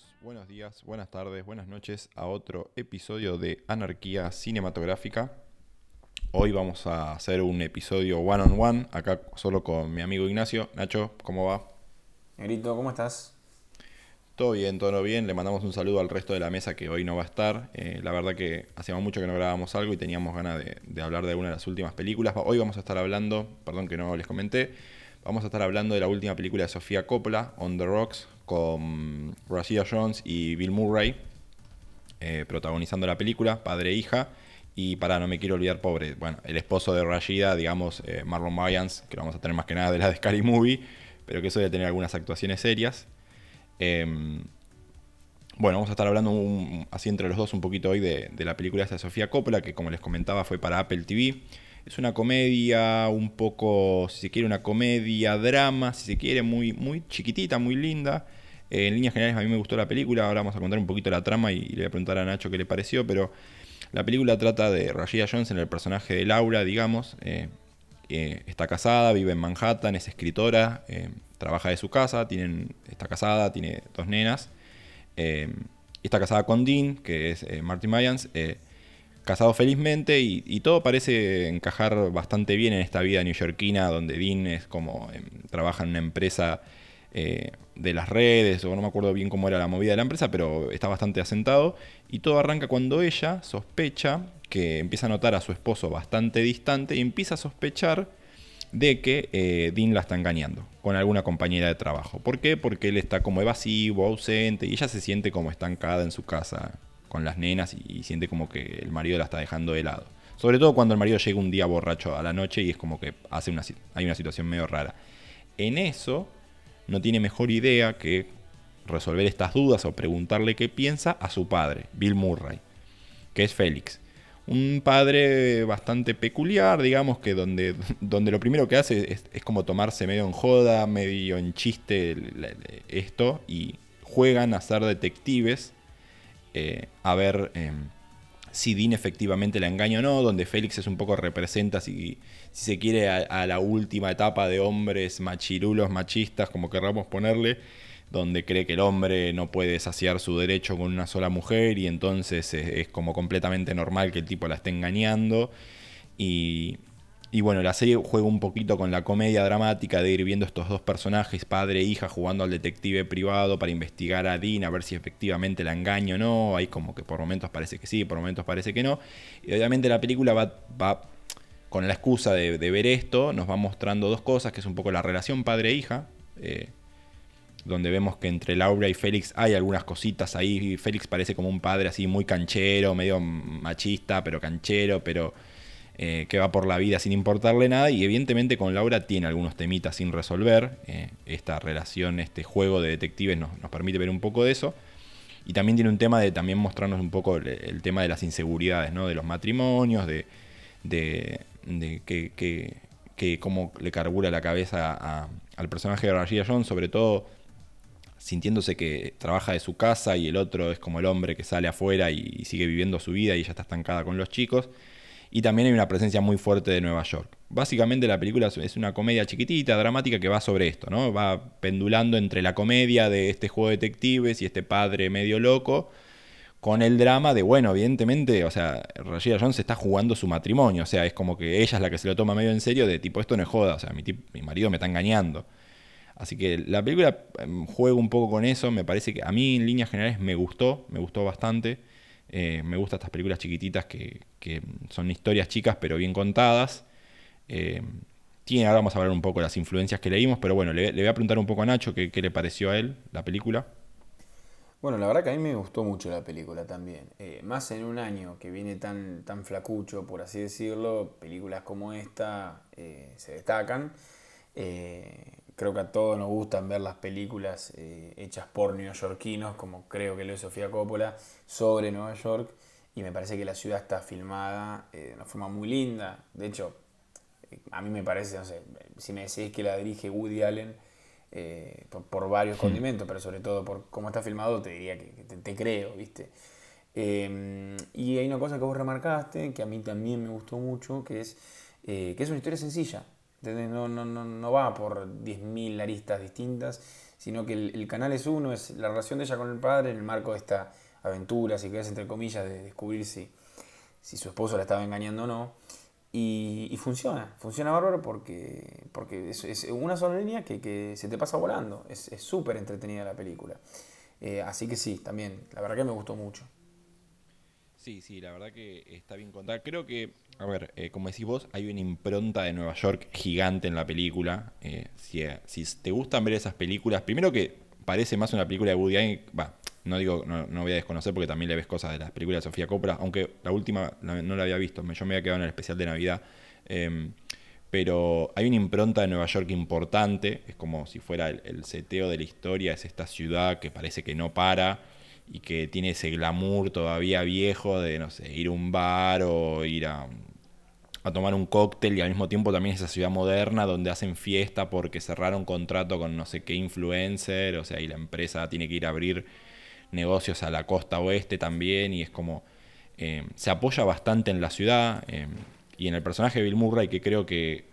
Bienvenidos, buenos días, buenas tardes, buenas noches a otro episodio de Anarquía Cinematográfica. Hoy vamos a hacer un episodio one on one, acá solo con mi amigo Ignacio. Nacho, ¿cómo va? Negrito, ¿cómo estás? Todo bien, todo bien. Le mandamos un saludo al resto de la mesa que hoy no va a estar. Eh, la verdad que hacíamos mucho que no grabábamos algo y teníamos ganas de, de hablar de alguna de las últimas películas. Hoy vamos a estar hablando, perdón que no les comenté, vamos a estar hablando de la última película de Sofía Coppola, On the Rocks, con Rashida Jones y Bill Murray, eh, protagonizando la película, padre e hija. Y para, no me quiero olvidar, pobre, bueno, el esposo de Rashida, digamos, eh, Marlon Wayans, que lo vamos a tener más que nada de la de Scary Movie, pero que eso debe tener algunas actuaciones serias. Em, bueno, vamos a estar hablando así entre los dos un poquito hoy de, de la película esta de Sofía Coppola, que como les comentaba fue para Apple TV. Es una comedia un poco, si se quiere, una comedia, drama, si se quiere, muy, muy chiquitita, muy linda. Eh, en líneas generales a mí me gustó la película, ahora vamos a contar un poquito la trama y, le voy a preguntar a Nacho qué le pareció, pero la película trata de Rashida Jones en el personaje de Laura, digamos. Eh, eh, está casada, vive en Manhattan, es escritora, trabaja de su casa, está casada, tiene dos nenas. está casada con Dean, que es Martin Mayans casado felizmente y, todo parece encajar bastante bien en esta vida neoyorquina donde Dean es como em, trabaja en una empresa eh, de las redes, o no me acuerdo bien cómo era la movida de la empresa, pero está bastante asentado. Y todo arranca cuando ella sospecha que empieza a notar a su esposo bastante distante y empieza a sospechar de que eh, Dean la está engañando con alguna compañera de trabajo. ¿Por qué? Porque él está como evasivo, ausente y ella se siente como estancada en su casa con las nenas y, siente como que el marido la está dejando de lado. Sobre todo cuando el marido llega un día borracho a la noche y es como que hace una, hay una situación medio rara. En eso no tiene mejor idea que resolver estas dudas o preguntarle qué piensa a su padre, Bill Murray, que es Félix. Un padre bastante peculiar, digamos, que donde, donde lo primero que hace es, como tomarse medio en joda, medio en chiste esto, y juegan a ser detectives eh, a ver em, si Dean efectivamente la engaña o no, donde Félix es un poco representa, si, si se quiere, a, la última etapa de hombres machirulos, machistas, como querramos ponerle, donde cree que el hombre no puede saciar su derecho con una sola mujer y entonces es como completamente normal que el tipo la esté engañando. Y, y bueno, la serie juega un poquito con la comedia dramática de ir viendo estos dos personajes, padre e hija, jugando al detective privado para investigar a Dean, a ver si efectivamente la engaña o no. Hay como que por momentos parece que sí, por momentos parece que no. Y obviamente la película va, con la excusa de, ver esto, nos va mostrando dos cosas, que es un poco la relación padre-hija, eh, donde vemos que entre Laura y Félix hay algunas cositas ahí. Félix parece como un padre así muy canchero, medio machista, pero canchero, pero eh, que va por la vida sin importarle nada y evidentemente con Laura tiene algunos temitas sin resolver. Eh, esta relación, este juego de detectives nos, permite ver un poco de eso. Y también tiene un tema de también mostrarnos un poco el, tema de las inseguridades, ¿no? de los matrimonios, de, de, que, cómo le carbura la cabeza al personaje de Rashida Jones, sobre todo sintiéndose que trabaja de su casa y el otro es como el hombre que sale afuera y sigue viviendo su vida y ella está estancada con los chicos y también hay una presencia muy fuerte de Nueva York. Básicamente la película es una comedia chiquitita, dramática, que va sobre esto, ¿no? Va pendulando entre la comedia de este juego de detectives y este padre medio loco, con el drama de, bueno, evidentemente, o sea, Rashida Jones está jugando su matrimonio, o sea, es como que ella es la que se lo toma medio en serio, de tipo, esto no es joda, o sea, mi, mi marido me está engañando. Así que la película em, juega un poco con eso, me parece que a mí en líneas generales me gustó, me gustó bastante. Eh, me gustan estas películas chiquititas que, son historias chicas pero bien contadas. Eh, tiene, ahora vamos a hablar un poco de las influencias que leímos, pero bueno, le, voy a preguntar un poco a Nacho qué, le pareció a él la película. Bueno, la verdad que a mí me gustó mucho la película también. Eh, más en un año que viene tan, tan flacucho, por así decirlo, películas como esta se destacan creo que a todos nos gustan ver las películas eh, hechas por neoyorquinos, como creo que lo es Sofía Coppola, sobre Nueva York. Y me parece que la ciudad está filmada eh, de una forma muy linda. De hecho, eh, a mí me parece, no sé, si me decís que la dirige Woody Allen, por, varios hmm. condimentos, pero sobre todo por cómo está filmado, te diría que, te, creo, ¿viste? Em, y hay una cosa que vos remarcaste, que a mí también me gustó mucho, que es que es una historia sencilla. No, no, no, no va por 10.000 aristas distintas, sino que el, canal es uno, es la relación de ella con el padre en el marco de esta aventura, si querés, entre comillas, de descubrir si, si su esposo la estaba engañando o no. Y, funciona, funciona bárbaro porque, porque es, una sola línea que, se te pasa volando. Es súper entretenida la película. Eh, así que sí, también, la verdad que me gustó mucho. Sí, sí, la verdad que está bien contada. Creo que, a ver, eh, como decís vos, hay una impronta de Nueva York gigante en la película. Eh, si, si, te gustan ver esas películas, primero que parece más una película de Woody Allen, va, no digo, no, voy a desconocer porque también le ves cosas de las películas de Sofía Coppola, aunque la última no, la había visto, yo me había quedado en el especial de Navidad. Em, pero hay una impronta de Nueva York importante, es como si fuera el, seteo de la historia, es esta ciudad que parece que no para y que tiene ese glamour todavía viejo de, no sé, ir a un bar o ir a, a tomar un cóctel y al mismo tiempo también esa ciudad moderna donde hacen fiesta porque cerraron contrato con no sé qué influencer, o sea, y la empresa tiene que ir a abrir negocios a la costa oeste también y es como eh, se apoya bastante en la ciudad eh, y en el personaje de Bill Murray que creo que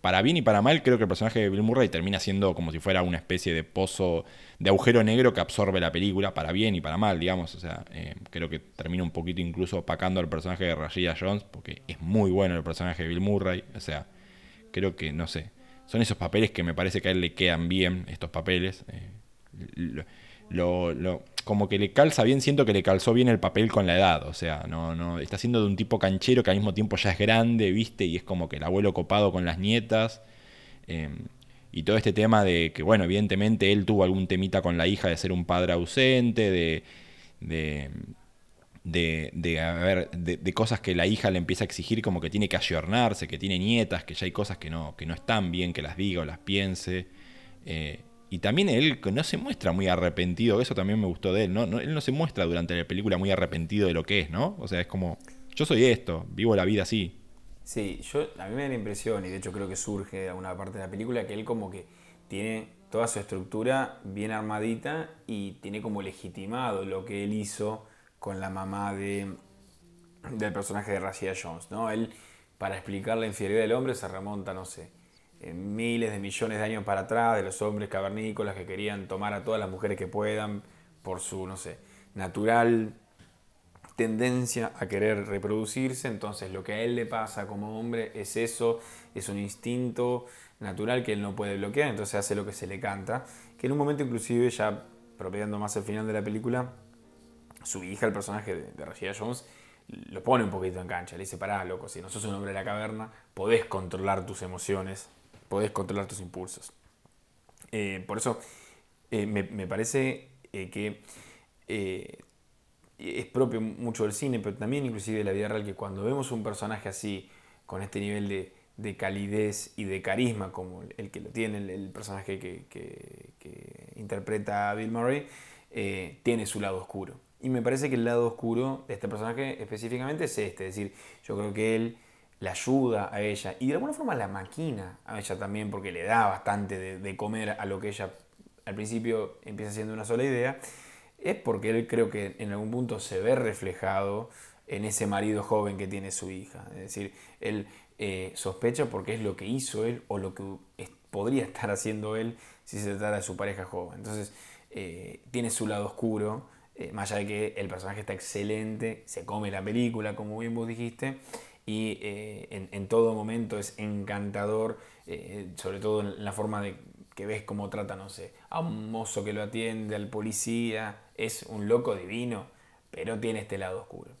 para bien y para mal creo que el personaje de Bill Murray termina siendo como si fuera una especie de pozo de agujero negro que absorbe la película para bien y para mal digamos. O sea eh, creo que termina un poquito incluso opacando al personaje de Rashida Jones porque es muy bueno el personaje de Bill Murray. O sea creo que no sé son esos papeles que me parece que a él le quedan bien estos papeles lo, lo, como que le calza bien, siento que le calzó bien el papel con la edad, o sea, no, no, está siendo de un tipo canchero que al mismo tiempo ya es grande, viste, y es como que el abuelo copado con las nietas, em, y todo este tema de que, bueno, evidentemente él tuvo algún temita con la hija de ser un padre ausente, de, de, de, de, de, cosas que la hija le empieza a exigir como que tiene que ayornarse, que tiene nietas, que ya hay cosas que no, que no están bien, que las diga o las piense. Eh, y también él no se muestra muy arrepentido, eso también me gustó de él, ¿no? Él no se muestra durante la película muy arrepentido de lo que es, ¿no? O sea, es como, yo soy esto, vivo la vida así. Sí, yo, a mí me da la impresión, y de hecho creo que surge de alguna parte de la película, que él como que tiene toda su estructura bien armadita y tiene como legitimado lo que él hizo con la mamá de, del personaje de Rashida Jones, ¿no? Él, para explicar la infidelidad del hombre, se remonta, no sé, miles de millones de años para atrás, de los hombres cavernícolas que querían tomar a todas las mujeres que puedan por su, no sé, natural tendencia a querer reproducirse, entonces lo que a él le pasa como hombre es eso, es un instinto natural que él no puede bloquear, entonces hace lo que se le canta, que en un momento inclusive, ya propiando más el final de la película, su hija, el personaje de, de Jones, lo pone un poquito en cancha, le dice, pará, loco, si no sos un hombre de la caverna, podés controlar tus emociones, podés controlar tus impulsos. Eh, por eso eh, me, parece eh, que es propio mucho del cine, pero también inclusive de la vida real, que cuando vemos un personaje así, con este nivel de, calidez y de carisma como el que lo tiene el, personaje que, que, interpreta Bill Murray, tiene su lado oscuro. Y me parece que el lado oscuro de este personaje específicamente es este, es decir, yo creo que él la ayuda a ella y de alguna forma la maquina a ella también porque le da bastante de, comer a lo que ella al principio empieza siendo una sola idea, es porque él creo que en algún punto se ve reflejado en ese marido joven que tiene su hija. Es decir, él eh, sospecha porque es lo que hizo él o lo que podría estar haciendo él si se tratara de su pareja joven. Entonces, eh, tiene su lado oscuro, eh, más allá de que el personaje está excelente, se come la película, como bien vos dijiste, y eh, en, todo momento es encantador, eh, sobre todo en la forma de que ves cómo trata, no sé, a un mozo que lo atiende, al policía, es un loco divino, pero tiene este lado oscuro.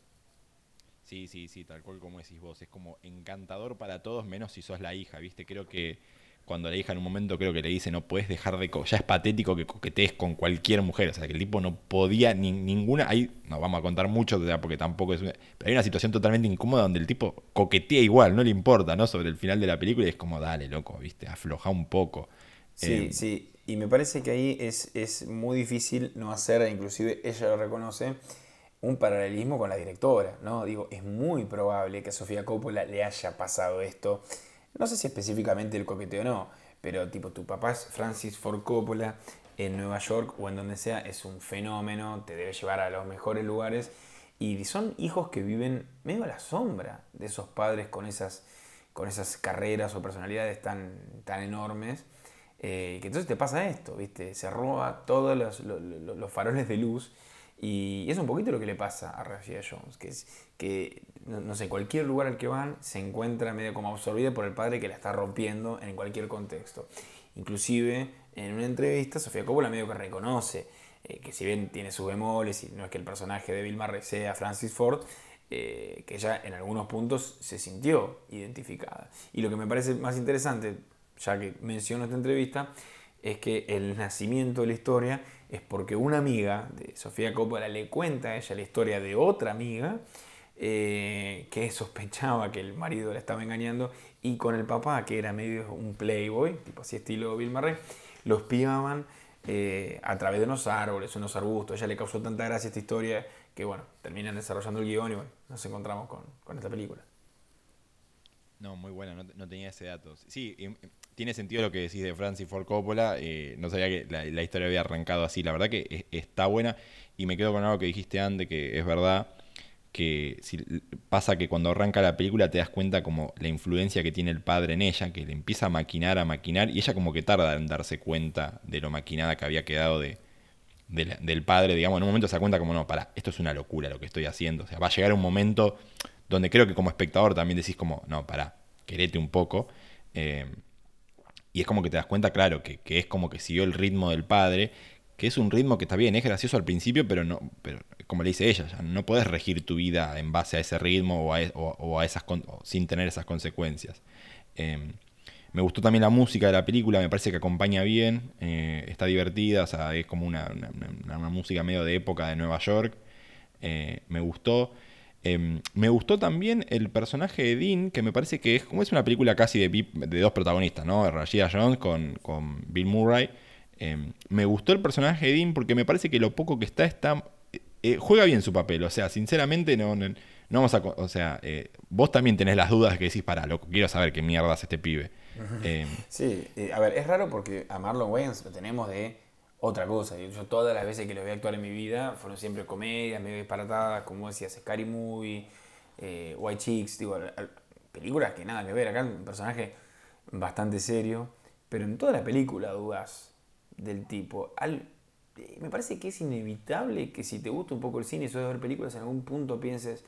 Sí, sí, sí, tal cual como decís vos, es como encantador para todos menos si sos la hija, ¿viste? Creo que cuando la hija en un momento creo que le dice no puedes dejar de... ya es patético que coquetees con cualquier mujer, o sea, que el tipo no podía ni, ninguna... Ahí no vamos a contar mucho, porque tampoco es... Una, pero hay una situación totalmente incómoda donde el tipo coquetea igual, no le importa, ¿no? Sobre el final de la película y es como, dale, loco, ¿viste? Afloja un poco. Sí, eh, sí, y me parece que ahí es, es muy difícil no hacer, inclusive ella lo reconoce, un paralelismo con la directora, ¿no? Digo, es muy probable que a Sofía Coppola le haya pasado esto no sé si específicamente el coqueteo o no, pero tipo tu papá es Francis Ford Coppola en Nueva York o en donde sea, es un fenómeno, te debe llevar a los mejores lugares y son hijos que viven medio a la sombra de esos padres con esas, con esas carreras o personalidades tan, tan enormes. Eh, que entonces te pasa esto, ¿viste? Se roba todos los, los, faroles de luz y es un poquito lo que le pasa a Rashida Jones, que es que, no, sé, cualquier lugar al que van se encuentra medio como absorbida por el padre que la está rompiendo en cualquier contexto. Inclusive en una entrevista Sofía Coppola medio que reconoce eh, que si bien tiene sus bemoles y no es que el personaje de Bill Murray sea Francis Ford, eh, que ella en algunos puntos se sintió identificada. Y lo que me parece más interesante, ya que menciono esta entrevista, es que el nacimiento de la historia es porque una amiga de Sofía Coppola le cuenta a ella la historia de otra amiga eh, que sospechaba que el marido la estaba engañando y con el papá, que era medio un playboy, tipo así estilo Bill Murray, los espiaban eh, a través de unos árboles, unos arbustos. Ella le causó tanta gracia esta historia que, bueno, terminan desarrollando el guion y, bueno, nos encontramos con, esta película. No, muy buena, no, tenía ese dato. Sí, tiene sentido lo que decís de Francis Ford Coppola. Eh, no sabía que la, historia había arrancado así. La verdad que está buena y me quedo con algo que dijiste antes, que es verdad que si, pasa que cuando arranca la película te das cuenta como la influencia que tiene el padre en ella, que le empieza a maquinar, a maquinar, y ella como que tarda en darse cuenta de lo maquinada que había quedado de, del padre, digamos, en un momento se da cuenta como, no, para, esto es una locura lo que estoy haciendo, o sea, va a llegar un momento donde creo que como espectador también decís como, no, para, querete un poco, eh, y es como que te das cuenta, claro, que, que es como que siguió el ritmo del padre, que es un ritmo que está bien, es gracioso al principio, pero no, pero como le dice ella, no puedes regir tu vida en base a ese ritmo o a, e, esas sin tener esas consecuencias. Em, me gustó también la música de la película, me parece que acompaña bien, eh, está divertida, o es como una, música medio de época de Nueva York. Eh, me gustó. Em, me gustó también el personaje de Dean, que me parece que es como es una película casi de, de dos protagonistas, ¿no? Rashida Jones con, con Bill Murray. Em, me gustó el personaje de Dean porque me parece que lo poco que está está. Eh, juega bien su papel. O sea, sinceramente no, no, vamos a. O sea, eh, vos también tenés las dudas que decís, para, lo quiero saber qué mierda es este pibe. Em, sí, eh, a ver, es raro porque a Marlon Wayans lo tenemos de otra cosa. Yo todas las veces que lo a actuar en mi vida fueron siempre comedias, medio disparatadas, como decías, Scary Movie, White Chicks, digo, películas que nada que ver. Acá un personaje bastante serio, pero en toda la película dudas del tipo. Al, eh, me parece que es inevitable que si te gusta un poco el cine y de ver películas, en algún punto pienses,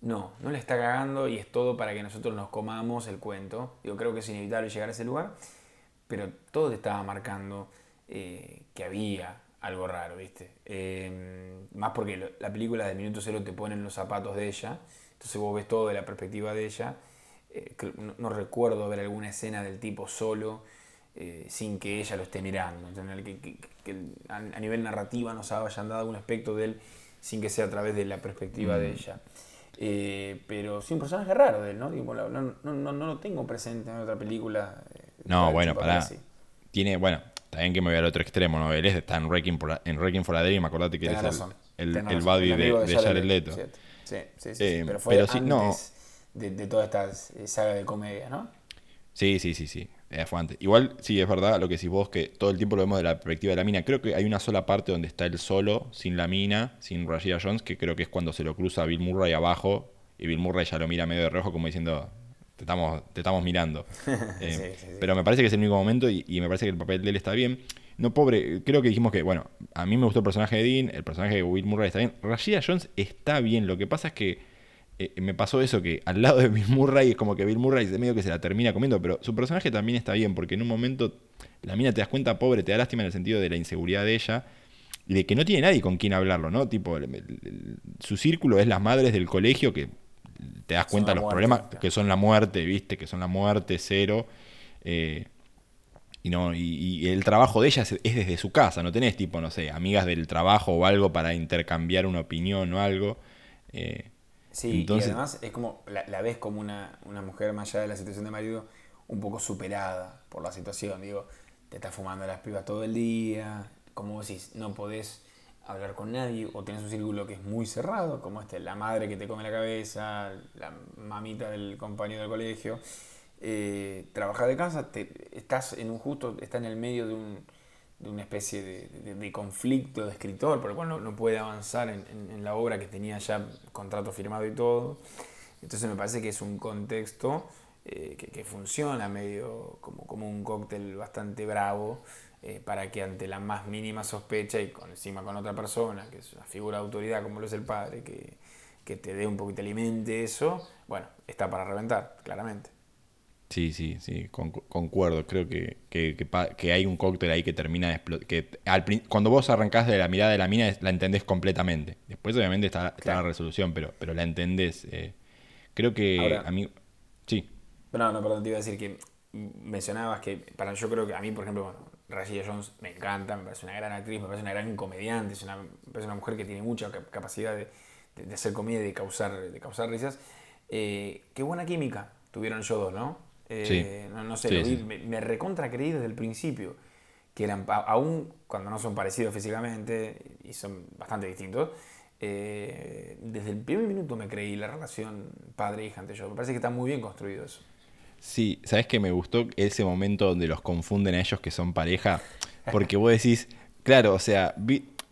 no, no le está cagando y es todo para que nosotros nos comamos el cuento. Yo creo que es inevitable llegar a ese lugar, pero todo te estaba marcando eh, que había algo raro, ¿viste? Em, más porque la película de Minuto Cero te pone en los zapatos de ella, entonces vos ves todo de la perspectiva de ella. Eh, no, recuerdo ver alguna escena del tipo solo eh, sin que ella lo esté mirando, que, a, nivel narrativa nos hayan dado un aspecto de él sin que sea a través de la perspectiva de mm. ella. Eh, pero sí, un personaje raro de él, ¿no? no, no, no, lo tengo presente en otra película. Eh, no, bueno, para. Tiene, bueno, también que me voy al otro extremo, ¿no? Él está en Wrecking for, en Wrecking for a Dream, acordate que él es el, el, el buddy de, de, Jared Leto. Sí, sí, sí, pero fue antes no. de, de toda esta saga de comedia, ¿no? Sí, sí, sí, sí. Eh, fue antes. Igual, sí, es verdad lo que decís vos, que todo el tiempo lo vemos de la perspectiva de la mina. Creo que hay una sola parte donde está él solo, sin la mina, sin Rashida Jones, que creo que es cuando se lo cruza a Bill Murray abajo y Bill Murray ya lo mira medio de rojo como diciendo, te estamos, te estamos mirando. Eh, pero me parece que es el único momento y, me parece que el papel de él está bien. No, pobre, creo que dijimos que, bueno, a mí me gustó el personaje de Dean, el personaje de Bill Murray está bien. Rashida Jones está bien, lo que pasa es que eh, me pasó eso que al lado de Bill Murray es como que Bill Murray medio que se la termina comiendo, pero su personaje también está bien, porque en un momento la mina te das cuenta, pobre, te da lástima en el sentido de la inseguridad de ella y de que no tiene nadie con quien hablarlo, ¿no? Tipo, su círculo es las madres del colegio que te das cuenta de los problemas que son la muerte, ¿viste? Que son la muerte, cero. Eh, y, no, y, el trabajo de ella es, desde su casa, no tenés tipo, no sé, amigas del trabajo o algo para intercambiar una opinión o algo. Eh, Sí, y además es como, la, ves como una, mujer más allá de la situación de marido, un poco superada por la situación. Digo, te estás fumando las pibas todo el día, como vos decís, no podés hablar con nadie, o tenés un círculo que es muy cerrado, como este, la madre que te come la cabeza, la mamita del compañero del colegio. Eh, trabajar de casa, te, estás en un justo, está en el medio de un de una especie de, conflicto de escritor, por el cual no, puede avanzar en, la obra que tenía ya contrato firmado y todo. Entonces me parece que es un contexto eh, que, funciona medio como, como un cóctel bastante bravo, eh, para que ante la más mínima sospecha y con, encima con otra persona, que es una figura de autoridad como lo es el padre, que, que te dé un poquito, alimente eso, bueno, está para reventar, claramente. Sí, sí, sí, concuerdo. Creo que, que, hay un cóctel ahí que termina de explotar. Cuando vos arrancás de la mirada de la mina, la entendés completamente. Después, obviamente, está, la resolución, pero, pero la entendés. Eh. creo que a mí. Sí. No, no, perdón, te iba a decir que mencionabas que, para yo creo que a mí, por ejemplo, bueno, Rashida Jones me encanta, me parece una gran actriz, me parece una gran comediante, es una, me parece una mujer que tiene mucha capacidad de, de, hacer comedia y de causar, de causar risas. Eh, qué buena química tuvieron ellos dos, ¿no? Eh, no, sé, me, recontra creí desde el principio que eran, aún cuando no son parecidos físicamente y son bastante distintos, eh, desde el primer minuto me creí la relación padre-hija ante yo. Me parece que está muy bien construido eso. Sí, ¿sabes que me gustó ese momento donde los confunden a ellos que son pareja? Porque vos decís, claro, o sea,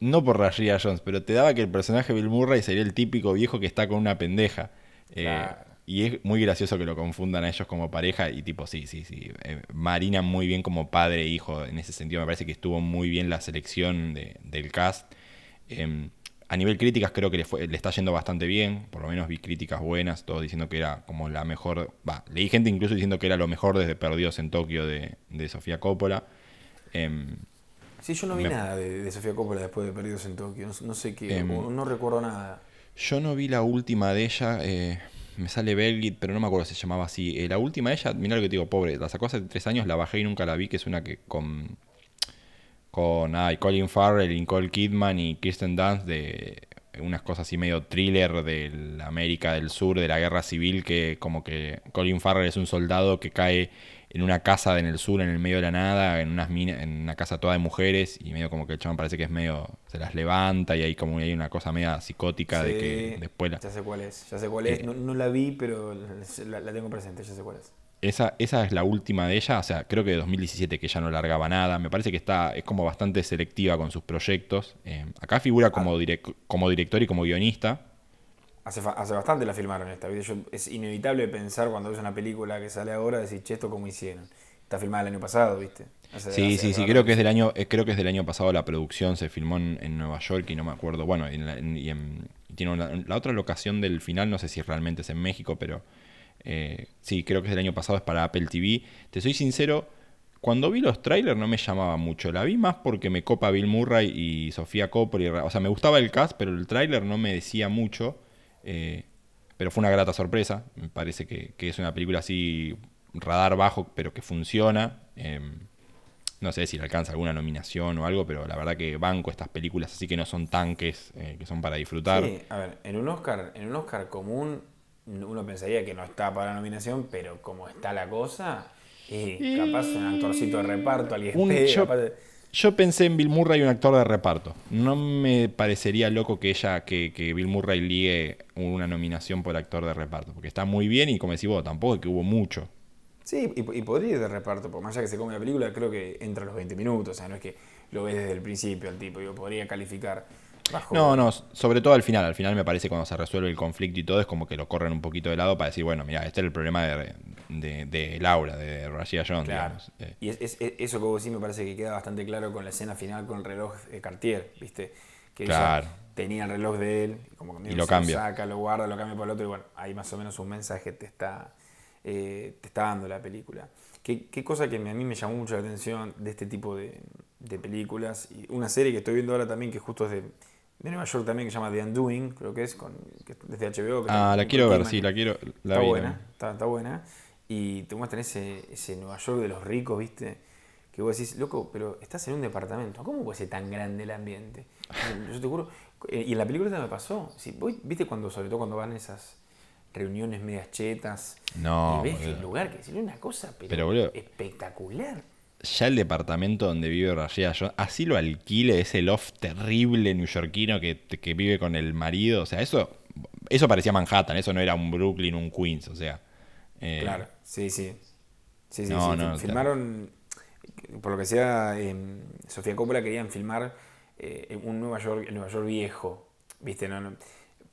no por Rashida Jones, pero te daba que el personaje Bill Murray sería el típico viejo que está con una pendeja. Eh, y es muy gracioso que lo confundan a ellos como pareja y tipo, sí, sí, sí. Eh, Marina muy bien como padre e hijo. En ese sentido me parece que estuvo muy bien la selección del cast. Em, a nivel críticas creo que le, le, está yendo bastante bien. Por lo menos vi críticas buenas, todos diciendo que era como la mejor... Va, leí gente incluso diciendo que era lo mejor desde Perdidos en Tokio de, Sofía Coppola. Em, sí, yo no vi nada de, Sofía Coppola después de Perdidos en Tokio. No, sé qué, em, no recuerdo nada. Yo no vi la última de ella. Me sale Belgit, pero no me acuerdo si se llamaba así. Eh, la última ella, mira lo que te digo, pobre, la sacó hace tres años, la bajé y nunca la vi, que es una que con. con ay, Colin Farrell, Nicole Kidman y Kirsten Dunst de unas cosas así medio thriller de la América del Sur, de la guerra civil, que como que Colin Farrell es un soldado que cae en una casa en el sur, en el medio de la nada, en, unas en una casa toda de mujeres, y medio como que el chabón parece que es medio, se las levanta y hay como hay una cosa media psicótica de que después Ya sé cuál es, ya sé cuál es, eh, no, la vi, pero la, tengo presente, ya sé cuál es. Esa, esa es la última de ella, o sea, creo que de 2017 que ya no largaba nada, me parece que está, es como bastante selectiva con sus proyectos. Eh, acá figura como, ah. como director y como guionista, Hace, hace bastante la filmaron esta. es inevitable pensar cuando ves una película que sale ahora, decir, che, esto cómo hicieron. Está filmada el año pasado, ¿viste? sí, sí, sí, creo que es del año, eh, creo que es del año pasado la producción, se filmó en, Nueva York y no me acuerdo, bueno, y, tiene la otra locación del final, no sé si realmente es en México, pero eh, sí, creo que es del año pasado, es para Apple TV. Te soy sincero, cuando vi los trailers no me llamaba mucho, la vi más porque me copa Bill Murray y Sofía Coppola, o sea, me gustaba el cast, pero el trailer no me decía mucho. Eh, pero fue una grata sorpresa. Me parece que, es una película así, radar bajo, pero que funciona. Em, no sé si le alcanza alguna nominación o algo, pero la verdad que banco estas películas así que no son tanques, eh, que son para disfrutar. Sí, a ver, en un Oscar, en un Oscar común uno pensaría que no está para la nominación, pero como está la cosa, y capaz un actorcito de reparto, alguien un, yo pensé en Bill Murray, un actor de reparto. No me parecería loco que ella, que, Bill Murray ligue una nominación por actor de reparto, porque está muy bien y como decís vos, tampoco es que hubo mucho. Sí, y, podría ir de reparto, por más allá que se come la película, creo que entra a los 20 minutos, o sea, no es que lo ves desde el principio al tipo, yo podría calificar no, no, sobre todo al final. Al final me parece cuando se resuelve el conflicto y todo es como que lo corren un poquito de lado para decir, bueno, mira, este es el problema de, de, Laura, de Rashida Jones. Eh. Y es, eso que vos decís me parece que queda bastante claro con la escena final con el reloj de Cartier, ¿viste? Que claro. tenía el reloj de él, como y lo cambia. saca, lo guarda, lo cambia por el otro y bueno, ahí más o menos un mensaje te está, eh, te está dando la película. Qué, qué, cosa que a mí me llamó mucho la atención de este tipo de, de películas y una serie que estoy viendo ahora también que justo es de de Nueva York también que se llama The Undoing, creo que es, con, desde HBO. ah, la quiero ver, sí, la quiero. La está, buena, está, buena. Y te muestran ese, ese Nueva York de los ricos, ¿viste? Que vos decís, loco, pero estás en un departamento, ¿cómo puede ser tan grande el ambiente? Yo te juro, eh, y en la película me pasó, ¿viste cuando, sobre todo cuando van esas reuniones medias chetas? No. Y ves el lugar, que es una cosa pero, espectacular ya el departamento donde vive Rashida Jones, así lo alquile, ese loft terrible neoyorquino que, que vive con el marido, o sea, eso, eso parecía Manhattan, eso no era un Brooklyn, un Queens, o sea. Eh, claro, sí, sí. Sí, sí, sí. Filmaron, por lo que sea, Sofía Coppola querían filmar eh, un Nueva York, el Nueva York viejo, ¿viste? No,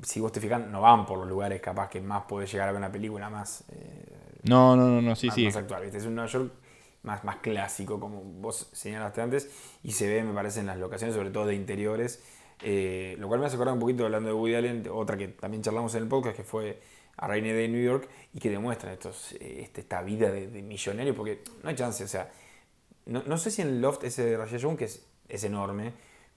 si vos te fijas, no van por los lugares capaz que más puede llegar a ver una película más. Eh, no, no, no, no, sí, más, sí. más actual. ¿viste? Es un Nueva York más, más clásico, como vos señalaste antes, y se ve, me parece, en las locaciones, sobre todo de interiores. eh, lo cual me hace acordar un poquito hablando de Woody Allen, otra que también charlamos en el podcast, que fue a Rainy Day New York, y que demuestra estos, eh, este, esta vida de, de millonario, porque no hay chance, o sea, no, no sé si en el loft ese de Rashid Jones, que es, es enorme,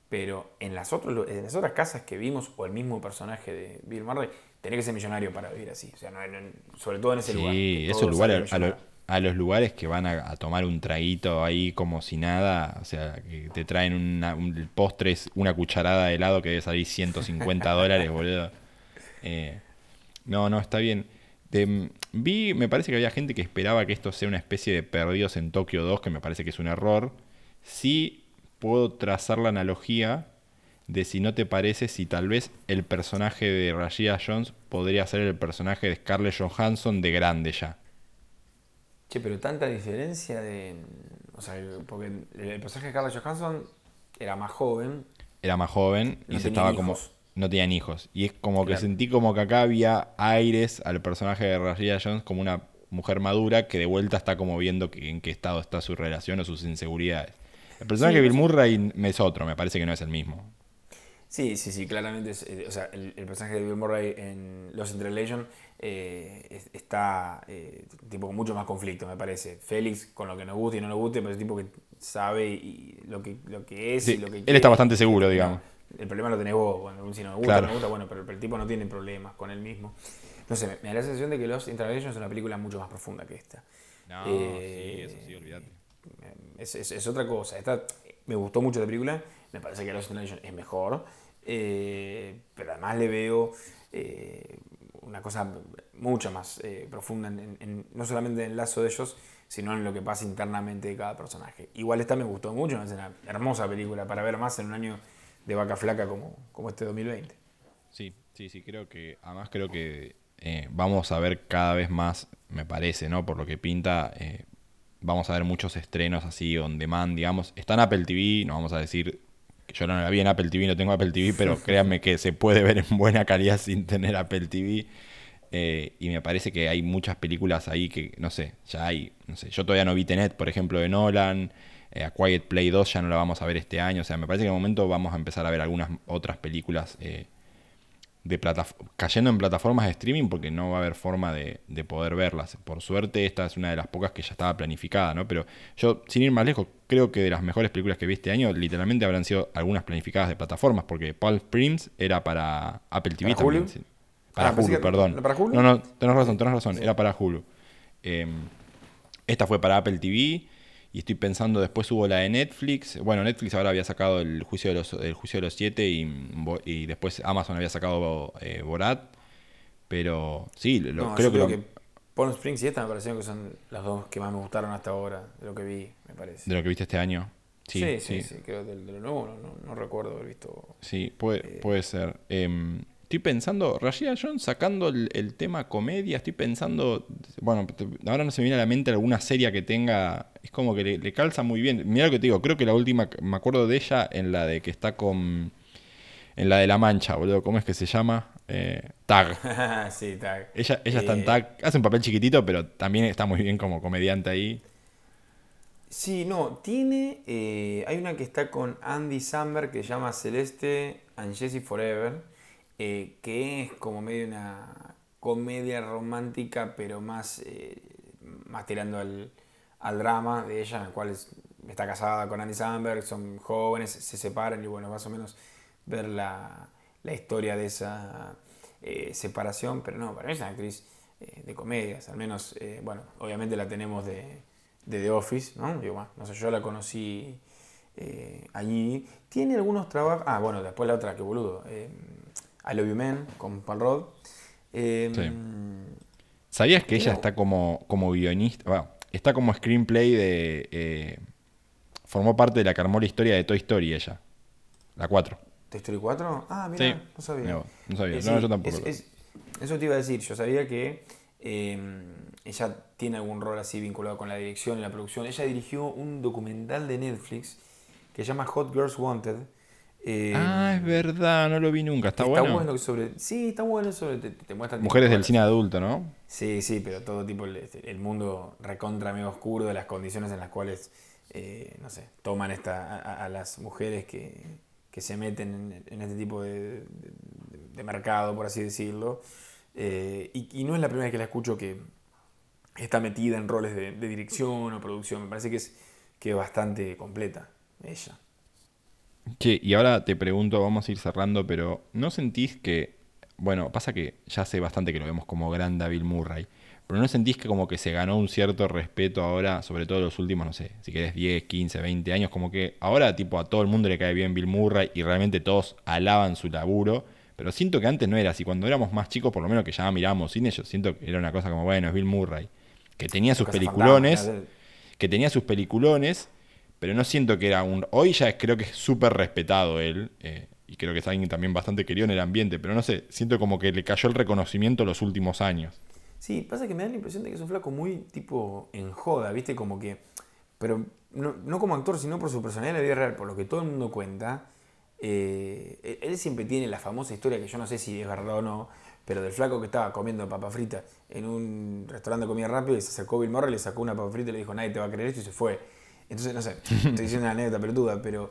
pero en las, otros, en las otras casas que vimos, o el mismo personaje de Bill Murray, tenía que ser millonario para vivir así. O sea, no- no- sobre todo en ese lugar. Sí, esos lugares, salen a, lo- a los lugares que van a, a tomar un traguito ahí como si nada, o sea, que te traen una, un postre, es una cucharada de helado que debe salir 150 dólares, boludo. Eh, no, no, está bien. Vi, me parece que había gente que esperaba que esto sea una especie de Perdidos en Tokio 2, que me parece que es un error. Sí puedo trazar la analogía de si no te parece si tal vez el personaje de Rashida Jones podría ser el personaje de Scarlett Johansson de grande ya. Che, pero tanta diferencia de. O sea, porque el personaje de Carla Johansson era más joven. Era más joven y No se tenían estaba como no tenían hijos y es como que sentí como que acá había aires al personaje de Rashida Jones como una mujer madura que de vuelta está como viendo que- en qué estado está su relación o sus inseguridades. El personaje Sí, de Bill sé. Murray es otro, me parece que no es el mismo. Sí, sí, sí, claramente. es- eh, o sea, el, el personaje de Bill Murray en Los Interrelation eh, es- está eh, tipo con mucho más conflicto, me parece. Félix, con lo que nos guste y no nos guste, pero es tipo que sabe y lo que, lo que es Sí, y lo que él quiere. está bastante seguro, digamos. El problema lo tenés vos, bueno, si no me gusta, Claro. no me gusta, bueno, pero, pero el tipo no tiene problemas con él mismo. No sé, me, me da la sensación de que Los Interrelation es una película mucho más profunda que esta. No, Eh, sí, eso sí, olvídate. es, es- es otra cosa. Esta, me gustó mucho la película, me parece que Lost in Translation es mejor, eh, pero además le veo eh, una cosa mucho más eh, profunda, en, no solamente en el lazo de ellos, sino en lo que pasa internamente de cada personaje. Igual esta me gustó mucho, es una hermosa película para ver más en un año de vaca flaca como, como este 2020. Sí, sí, sí, creo que, además creo que vamos a ver cada vez más, me parece, ¿no? Por lo que pinta, vamos a ver muchos estrenos así on demand, digamos. Está en Apple TV, no vamos a decir que yo no la vi en Apple TV, no tengo Apple TV, pero créanme que se puede ver en buena calidad sin tener Apple TV. Eh, y me parece que hay muchas películas ahí que, no sé, ya hay, no sé, yo todavía no vi Tenet, por ejemplo, de Nolan, eh, A Quiet Play 2 ya no la vamos a ver este año, o sea, me parece que en el momento vamos a empezar a ver algunas otras películas eh, de cayendo en plataformas de streaming porque no va a haber forma de, de poder verlas. Por suerte, esta es una de las pocas que ya estaba planificada, ¿no? Pero yo, sin ir más lejos, creo que de las mejores películas que vi este año, literalmente habrán sido algunas planificadas de plataformas, porque Palm Springs era para Apple TV ¿Para también. Hulu? sí. Para Ah, Hulu, que- perdón. ¿para Hulu? No, no, tenés razón, tenés razón, era para Hulu. Eh, esta fue para Apple TV. Y estoy pensando, después hubo la de Netflix. Bueno, Netflix ahora había sacado el juicio de los, el juicio de los siete y, y después Amazon había sacado eh, Borat. Pero sí, lo- No, creo yo que, creo lo- que Palm Springs y esta me parecieron que son las dos que más me gustaron hasta ahora, de lo que vi, me parece. de lo que viste este año. Sí, sí, sí, sí, sí, creo que de, de lo nuevo no, no- no recuerdo haber visto. sí, puede, puede ser. Em, estoy pensando, Rashida Jones sacando el, el tema comedia, estoy pensando, bueno, ahora no se me viene a la mente alguna serie que tenga, es como que le, le calza muy bien. Mira lo que te digo, creo que la última, me acuerdo de ella en la de que está con, en la de La Mancha, boludo, ¿cómo es que se llama? Eh, Tag. sí, tag. Ella, ella está en Eh, Tag, hace un papel chiquitito, pero también está muy bien como comediante ahí. Sí, no, tiene. eh, hay una que está con Andy Samberg que se llama Celeste and Jessie Forever, eh, que es como medio una comedia romántica, pero más, eh, más tirando al, al drama de ella, en la cual es- está casada con Andy Samberg, son jóvenes, se separan y bueno, más o menos ver la, la historia de esa eh, separación, pero no, para mí es una actriz eh, de comedias, al menos, eh, bueno, obviamente la tenemos de, de The Office, ¿no? Digo, bueno, no sé, yo la conocí eh, allí. Tiene algunos trabajos, ah, bueno, después la otra, que boludo, eh, I Love You Man, con Paul. Eh, Sí. ¿Sabías que ella está como, como guionista? bueno, está como screenplay de. eh, formó parte de la que armó la historia de Toy Story ella. La 4. ¿Toy Story 4? Ah, mira, Sí. no sabía. No, no sabía. No, yo tampoco. es- es- eso te iba a decir, yo sabía que eh, ella tiene algún rol así vinculado con la dirección y la producción. Ella dirigió un documental de Netflix que se llama Hot Girls Wanted, Eh, ah, es verdad, no lo vi nunca. Está, bueno. que sobre, sí, está bueno sobre. Te, te muestran Mujeres del cine adulto, ¿no? Sí, sí, pero todo tipo. El, el mundo recontra medio oscuro de las condiciones en las cuales, eh, no sé, toman esta, a, las mujeres que, que, se meten en, este tipo de, de, mercado, por así decirlo. Eh, y, y, no es la primera vez que la escucho que está metida en roles de, dirección o producción. Me parece que es, que es bastante completa ella. Sí, y ahora te pregunto, vamos a ir cerrando, pero ¿no sentís que, bueno, pasa que ya sé bastante que lo vemos como gran Bill Murray, pero ¿no sentís que como que se ganó un cierto respeto ahora, sobre todo los últimos, no sé, si querés 10, 15, 20 años, como que ahora tipo a todo el mundo le cae bien Bill Murray y realmente todos alaban su laburo, pero siento que antes no era así, cuando éramos más chicos, por lo menos que ya mirábamos cine, yo siento que era una cosa como, bueno, es Bill Murray, que tenía sus peliculones, que tenía sus peliculones, pero no siento que era un... Hoy ya creo que es súper respetado él, eh, y creo que es alguien también bastante querido en el ambiente, pero no sé, siento como que le cayó el reconocimiento los últimos años. Sí, pasa que me da la impresión de que es un flaco muy tipo en joda, ¿viste? Como que... Pero no, como actor, sino por su personalidad en la vida real, por lo que todo el mundo cuenta. Eh, él siempre tiene la famosa historia, que yo no sé si es verdad o no, pero del flaco que estaba comiendo papa frita en un restaurante de comida rápida y se sacó Bill Murray, le sacó una papa frita y le dijo, nadie te va a creer esto y se fue. Entonces, no sé, estoy diciendo una anécdota pelotuda, pero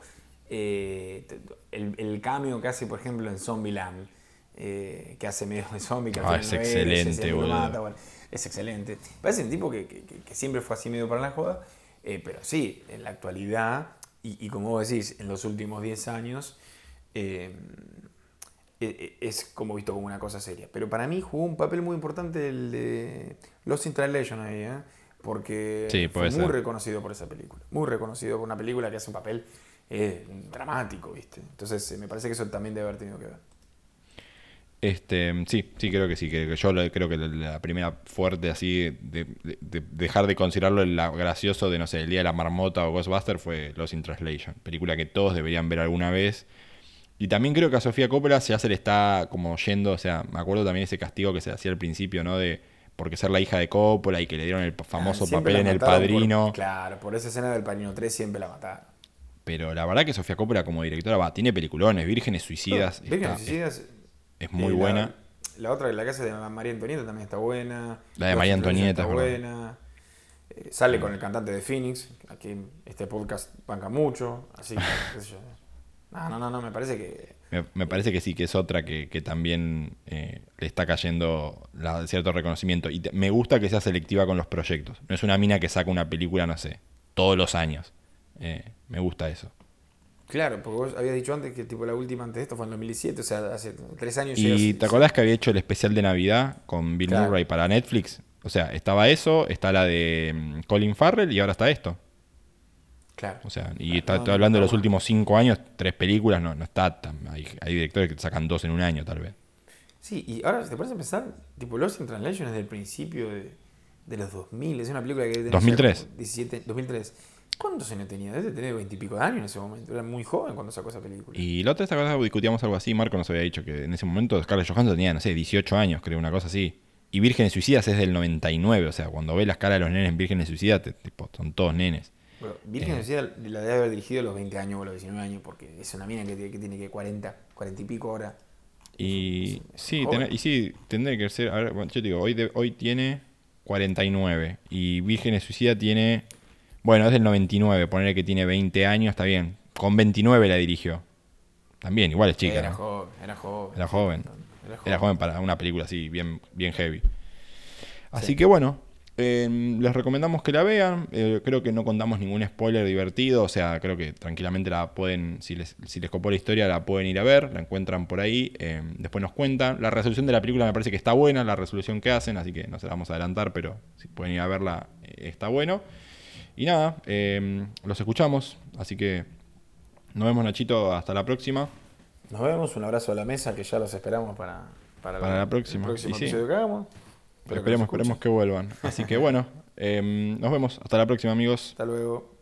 eh, el, el, cambio que hace, por ejemplo, en Zombieland, eh, que hace medio de zombie, que ah, es excelente, boludo. es excelente. Parece un tipo que, que, siempre fue así medio para la joda, eh, pero sí, en la actualidad, y, como vos decís, en los últimos 10 años, eh, es como visto como una cosa seria. Pero para mí jugó un papel muy importante el de Lost in Translation ahí, ¿eh? Porque fue muy reconocido por esa película. Muy reconocido por una película que hace un papel eh, dramático, ¿viste? Entonces eh, me parece que eso también debe haber tenido que ver. Este, sí, sí, creo que sí. Que, yo creo que la primera fuerte así de, dejar de considerarlo el gracioso de, no sé, El Día de la Marmota o Ghostbuster fue Lost in Translation. Película que todos deberían ver alguna vez. Y también creo que a Sofía Coppola ya se le está como yendo, o sea, me acuerdo también ese castigo que se hacía al principio, ¿no? De porque ser la hija de Coppola y que le dieron el famoso papel en El Padrino. claro, por esa escena del Padrino 3 siempre la mataron. Pero la verdad que Sofía Coppola como directora va, tiene peliculones, Vírgenes Suicidas. Vírgenes Suicidas es, muy buena. La, otra, la casa de María Antonieta también está buena. La de María Antonieta está buena. Eh, sale con el cantante de Phoenix, aquí este podcast banca mucho, así que, No, no, no, no, me parece que me, parece que sí, que es otra que, también eh, le está cayendo cierto reconocimiento. Y me gusta que sea selectiva con los proyectos. No es una mina que saca una película, no sé, todos los años. Eh, me gusta eso. Claro, porque vos habías dicho antes que tipo la última antes de esto fue en 2017, o sea, hace tres años. ¿Y te acordás que había hecho el especial de Navidad con Bill Murray para Netflix? O sea, estaba eso, está la de mm, Colin Farrell y ahora está esto. Claro. O sea, y está, estoy hablando de los últimos cinco años, tres películas, no, no está tan. Hay, directores que te sacan dos en un año, tal vez. Sí, y ahora, te parece pensar, tipo Lost in Translation es del principio de, de los 2000, es una película que... 2003. 17, 2003. ¿Cuántos años tenía? Debe tener veintipico de años en ese momento. Era muy joven cuando sacó esa película. Y la otra vez discutíamos algo así. Marco nos había dicho que en ese momento Scarlett Johansson tenía, no sé, 18 años, creo, una cosa así. Y Vírgenes Suicidas es del 99. O sea, cuando ves las caras de los nenes en Vírgenes Suicidas, tipo, son todos nenes. Virgen eh. la debe haber dirigido a los 20 años o los 19 años, porque es una mina que, tiene que 40, 40 y pico ahora. Y sí, y sí, tendría que ser. A ver, yo te digo, hoy, hoy tiene 49 y Virgen Suicida tiene. Bueno, es del 99, ponerle que tiene 20 años, está bien. Con 29 la dirigió. También, igual es chica. Era joven, era joven. Era joven. Era joven, para una película así, bien, bien heavy. Así que bueno, Em, les recomendamos que la vean. Eh, creo que no contamos ningún spoiler divertido. O sea, creo que tranquilamente la pueden, si les, si les copó la historia, la pueden ir a ver. La encuentran por ahí. Em, después nos cuentan. La resolución de la película me parece que está buena, la resolución que hacen. Así que no se la vamos a adelantar, pero si pueden ir a verla, eh, está bueno. Y nada, los escuchamos. Así que nos vemos, Nachito. Hasta la próxima. Nos vemos. Un abrazo a la mesa que ya los esperamos para, para, la, próxima. El próximo episodio que hagamos esperemos, esperemos que vuelvan. Así que bueno, em, nos vemos. Hasta la próxima, amigos. Hasta luego.